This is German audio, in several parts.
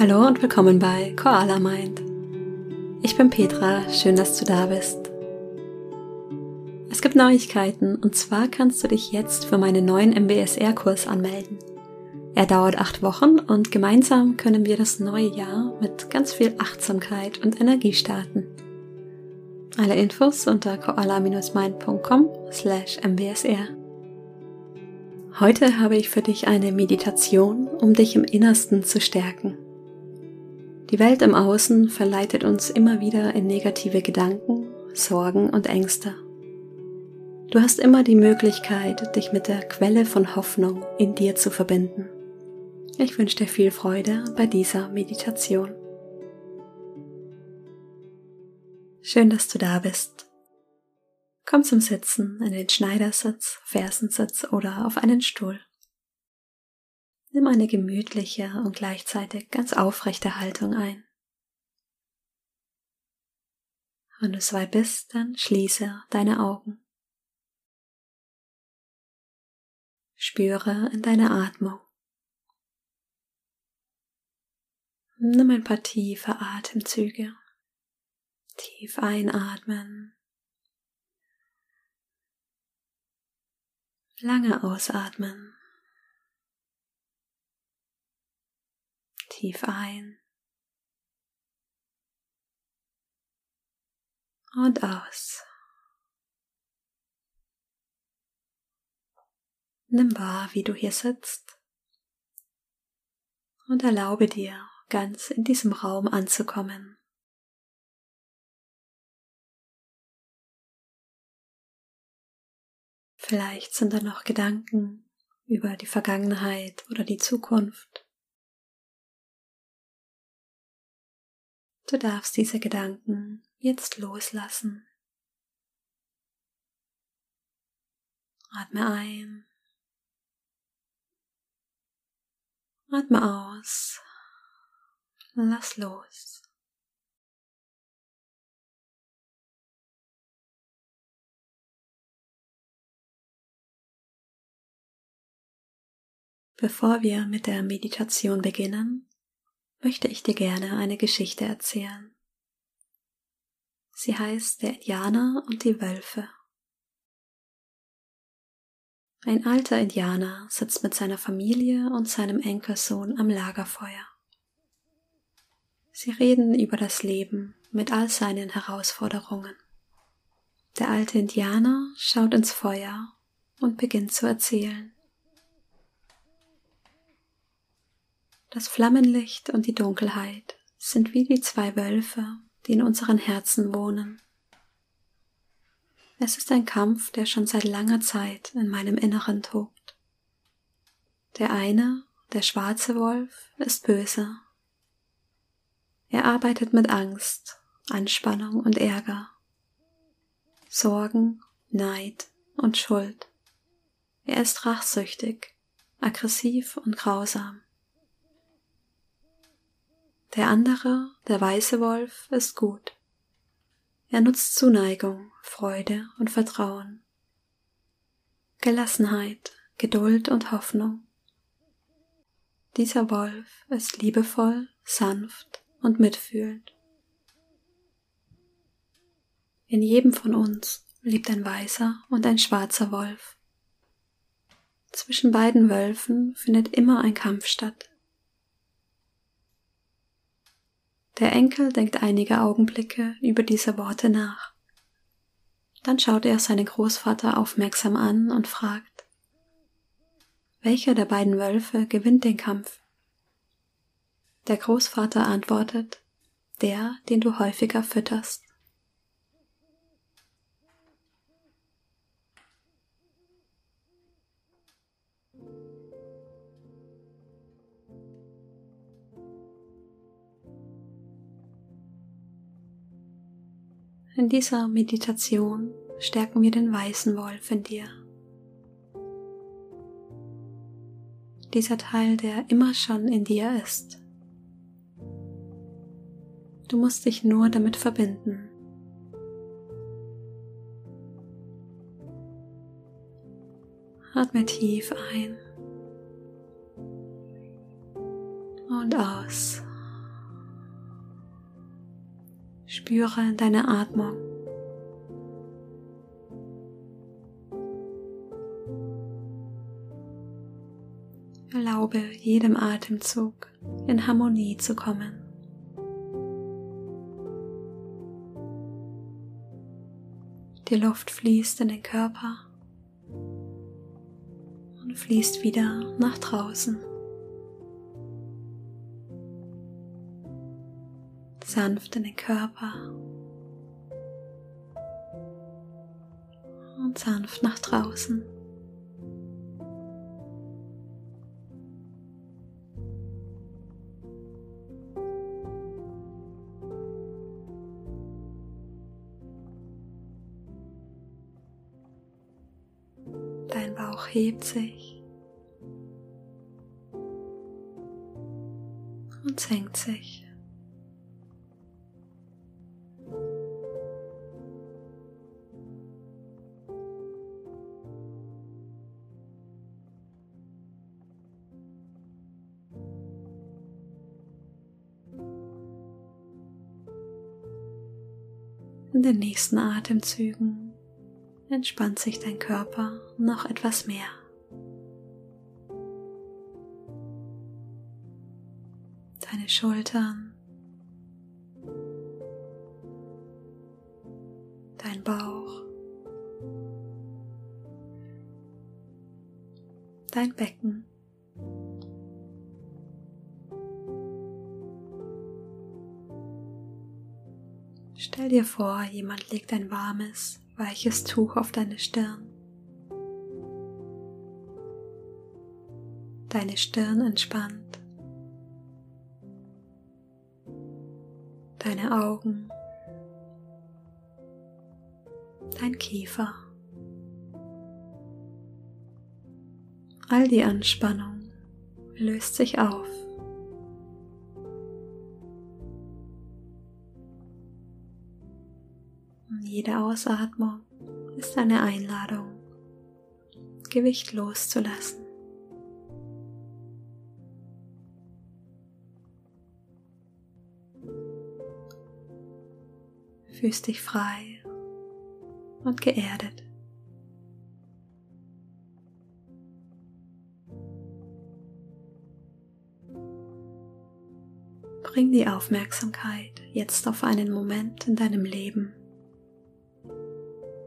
Hallo und willkommen bei Koala Mind. Ich bin Petra, schön, dass du da bist. Es gibt Neuigkeiten und zwar kannst du dich jetzt für meinen neuen MBSR-Kurs anmelden. Er dauert acht Wochen und gemeinsam können wir das neue Jahr mit ganz viel Achtsamkeit und Energie starten. Alle Infos unter koala-mind.com slash mbsr. Heute habe ich für dich eine Meditation, um dich im Innersten zu stärken. Die Welt im Außen verleitet uns immer wieder in negative Gedanken, Sorgen und Ängste. Du hast immer die Möglichkeit, dich mit der Quelle von Hoffnung in dir zu verbinden. Ich wünsche dir viel Freude bei dieser Meditation. Schön, dass du da bist. Komm zum Sitzen in den Schneidersitz, Fersensitz oder auf einen Stuhl. Nimm eine gemütliche und gleichzeitig ganz aufrechte Haltung ein. Wenn du soweit bist, dann schließe deine Augen. Spüre in deine Atmung. Nimm ein paar tiefe Atemzüge. Tief einatmen. Lange ausatmen. Tief ein und aus. Nimm wahr, wie du hier sitzt und erlaube dir, ganz in diesem Raum anzukommen. Vielleicht sind da noch Gedanken über die Vergangenheit oder die Zukunft. Du darfst diese Gedanken jetzt loslassen. Atme ein. Atme aus. Lass los. Bevor wir mit der Meditation beginnen, möchte ich dir gerne eine Geschichte erzählen. Sie heißt Der Indianer und die Wölfe. Ein alter Indianer sitzt mit seiner Familie und seinem Enkelsohn am Lagerfeuer. Sie reden über das Leben mit all seinen Herausforderungen. Der alte Indianer schaut ins Feuer und beginnt zu erzählen. Das Flammenlicht und die Dunkelheit sind wie die zwei Wölfe, die in unseren Herzen wohnen. Es ist ein Kampf, der schon seit langer Zeit in meinem Inneren tobt. Der eine, der schwarze Wolf, ist böse. Er arbeitet mit Angst, Anspannung und Ärger, Sorgen, Neid und Schuld. Er ist rachsüchtig, aggressiv und grausam. Der andere, der weiße Wolf, ist gut. Er nutzt Zuneigung, Freude und Vertrauen, Gelassenheit, Geduld und Hoffnung. Dieser Wolf ist liebevoll, sanft und mitfühlend. In jedem von uns lebt ein weißer und ein schwarzer Wolf. Zwischen beiden Wölfen findet immer ein Kampf statt. Der Enkel denkt einige Augenblicke über diese Worte nach. Dann schaut er seinen Großvater aufmerksam an und fragt, welcher der beiden Wölfe gewinnt den Kampf? Der Großvater antwortet, der, den du häufiger fütterst. In dieser Meditation stärken wir den weißen Wolf in dir. Dieser Teil, der immer schon in dir ist. Du musst dich nur damit verbinden. Atme tief ein und aus. Spüre in deine Atmung. Erlaube jedem Atemzug in Harmonie zu kommen. Die Luft fließt in den Körper und fließt wieder nach draußen. Sanft in den Körper und sanft nach draußen. Dein Bauch hebt sich und senkt sich. In den nächsten Atemzügen entspannt sich dein Körper noch etwas mehr. Deine Schultern, dein Bauch, dein Becken. Dir vor, jemand legt ein warmes, weiches Tuch auf deine Stirn. Deine Stirn entspannt. Deine Augen. Dein Kiefer. All die Anspannung löst sich auf. Jede Ausatmung ist eine Einladung, Gewicht loszulassen. Fühlst dich frei und geerdet. Bring die Aufmerksamkeit jetzt auf einen Moment in deinem Leben,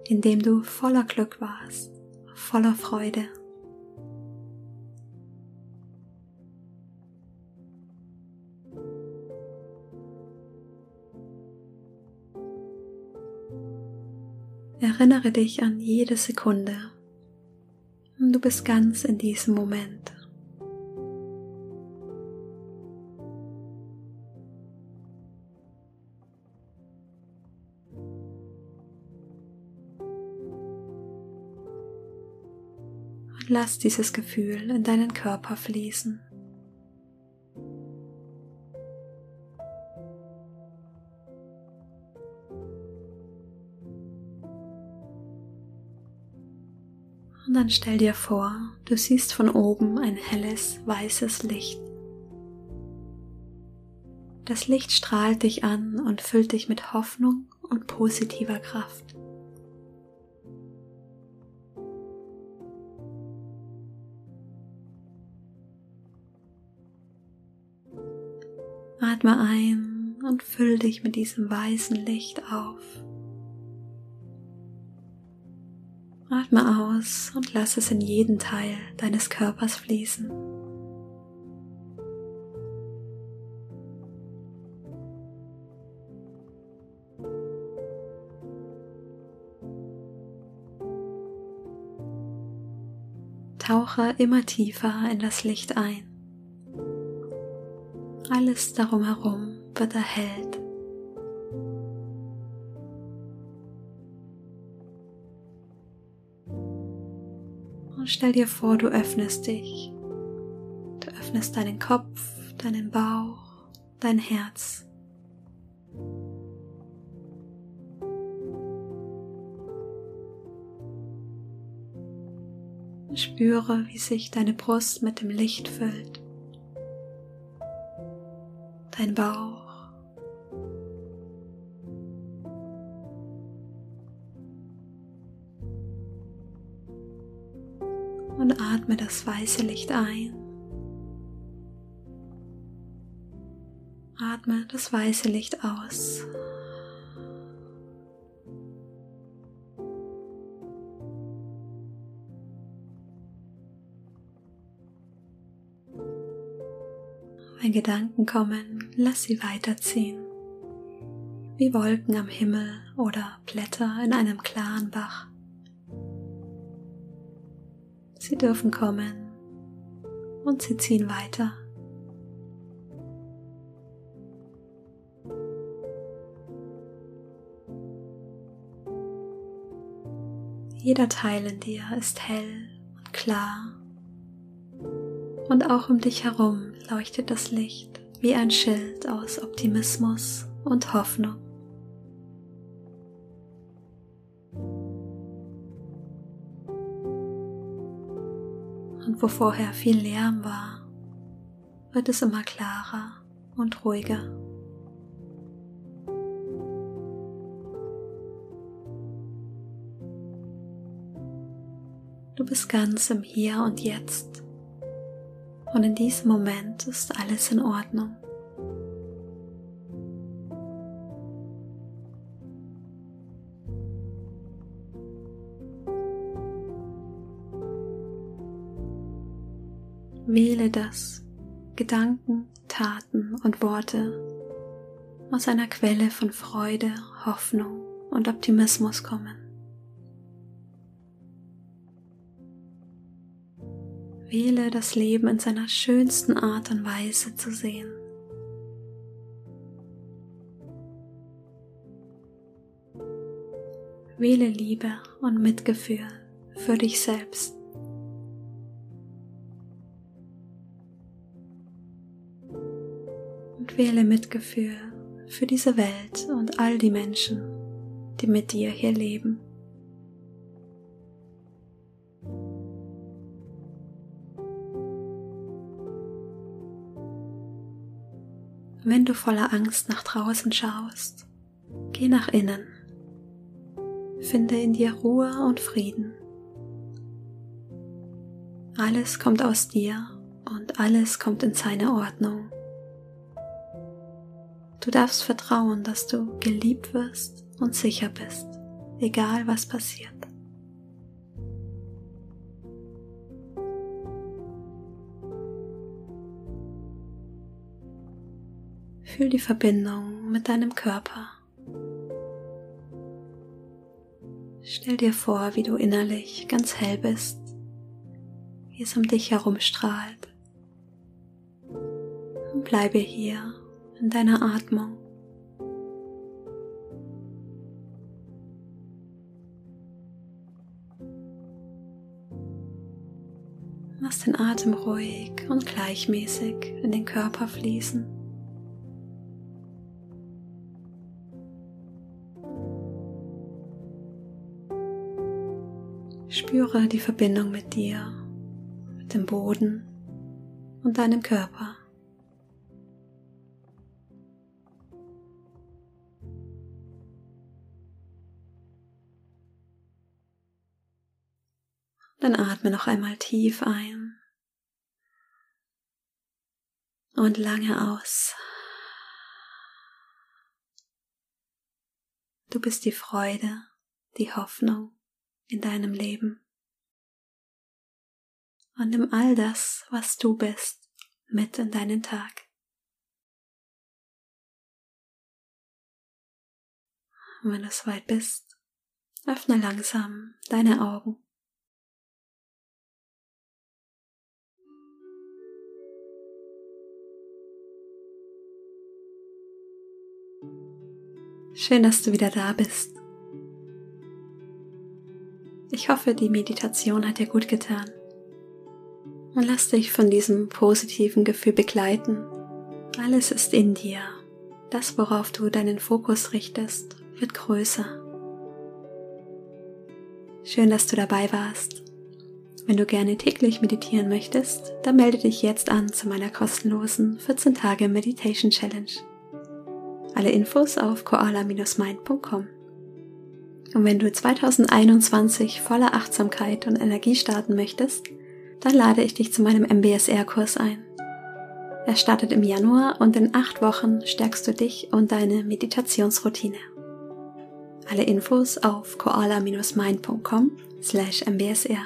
in dem du voller Glück warst, voller Freude. Erinnere dich an jede Sekunde. Du bist ganz in diesem Moment. Lass dieses Gefühl in deinen Körper fließen. Und dann stell dir vor, du siehst von oben ein helles, weißes Licht. Das Licht strahlt dich an und füllt dich mit Hoffnung und positiver Kraft. Atme ein und füll dich mit diesem weißen Licht auf. Atme aus und lass es in jeden Teil deines Körpers fließen. Tauche immer tiefer in das Licht ein. Alles darum herum wird erhellt. Und stell dir vor, du öffnest dich. Du öffnest deinen Kopf, deinen Bauch, dein Herz. Spüre, wie sich deine Brust mit dem Licht füllt dein Bauch. Und atme das weiße Licht ein. Atme das weiße Licht aus. Wenn Gedanken kommen, lass sie weiterziehen. Wie Wolken am Himmel oder Blätter in einem klaren Bach. Sie dürfen kommen und sie ziehen weiter. Jeder Teil in dir ist hell und klar und auch um dich herum leuchtet das Licht wie ein Schild aus Optimismus und Hoffnung. Und wo vorher viel Lärm war, wird es immer klarer und ruhiger. Du bist ganz im Hier und Jetzt. Und in diesem Moment ist alles in Ordnung. Wähle das Gedanken, Taten und Worte aus einer Quelle von Freude, Hoffnung und Optimismus kommen. Wähle das Leben in seiner schönsten Art und Weise zu sehen. Wähle Liebe und Mitgefühl für dich selbst. Und wähle Mitgefühl für diese Welt und all die Menschen, die mit dir hier leben. Wenn du voller Angst nach draußen schaust, geh nach innen. Finde in dir Ruhe und Frieden. Alles kommt aus dir und alles kommt in seine Ordnung. Du darfst vertrauen, dass du geliebt wirst und sicher bist, egal was passiert. Fühl die Verbindung mit deinem Körper. Stell dir vor, wie du innerlich ganz hell bist, wie es um dich herum strahlt. Und bleibe hier in deiner Atmung. Lass den Atem ruhig und gleichmäßig in den Körper fließen. Spüre die Verbindung mit dir, mit dem Boden und deinem Körper. Dann atme noch einmal tief ein und lange aus. Du bist die Freude, die Hoffnung in deinem Leben. Und nimm all das, was du bist, mit in deinen Tag. Und wenn du soweit bist, öffne langsam deine Augen. Schön, dass du wieder da bist. Ich hoffe, die Meditation hat dir gut getan. Und lass dich von diesem positiven Gefühl begleiten. Alles ist in dir. Das, worauf du deinen Fokus richtest, wird größer. Schön, dass du dabei warst. Wenn du gerne täglich meditieren möchtest, dann melde dich jetzt an zu meiner kostenlosen 14 Tage Meditation Challenge. Alle Infos auf koala-mind.com. Und wenn du 2021 voller Achtsamkeit und Energie starten möchtest, dann lade ich dich zu meinem MBSR-Kurs ein. Er startet im Januar und in acht Wochen stärkst du dich und deine Meditationsroutine. Alle Infos auf koala-mind.com slash mbsr.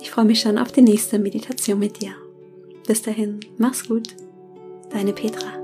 Ich freue mich schon auf die nächste Meditation mit dir. Bis dahin, mach's gut. Deine Petra.